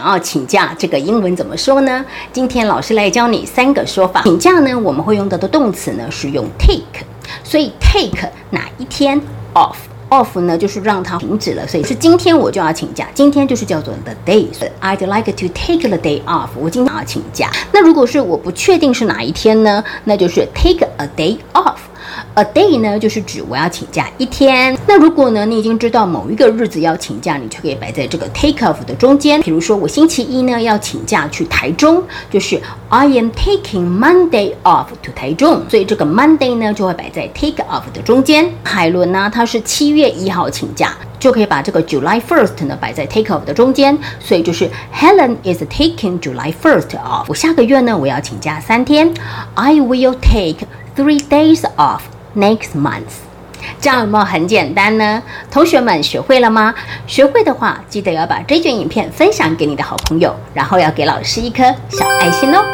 然后请假这个英文怎么说呢？今天老师来教你三个说法。请假呢，我们会用到的动词呢是用 take，所以 take 哪一天 off。off 呢，就是让它停止了，所以是今天我就要请假，今天就是叫做 the day 所以。I'd like to take the day off。我今天要请假。那如果是我不确定是哪一天呢，那就是 take a day off。A day 呢，就是指我要请假一天。那如果呢，你已经知道某一个日子要请假，你就可以摆在这个 take off 的中间。比如说，我星期一呢要请假去台中，就是 I am taking Monday off to 台中。所以这个 Monday 呢就会摆在 take off 的中间。海伦呢，她是七月一号请假，就可以把这个 July first 呢摆在 take off 的中间。所以就是 Helen is taking July first off。我下个月呢我要请假三天，I will take three days off。Next month，这样有没有很简单呢？同学们学会了吗？学会的话，记得要把这卷影片分享给你的好朋友，然后要给老师一颗小爱心哦。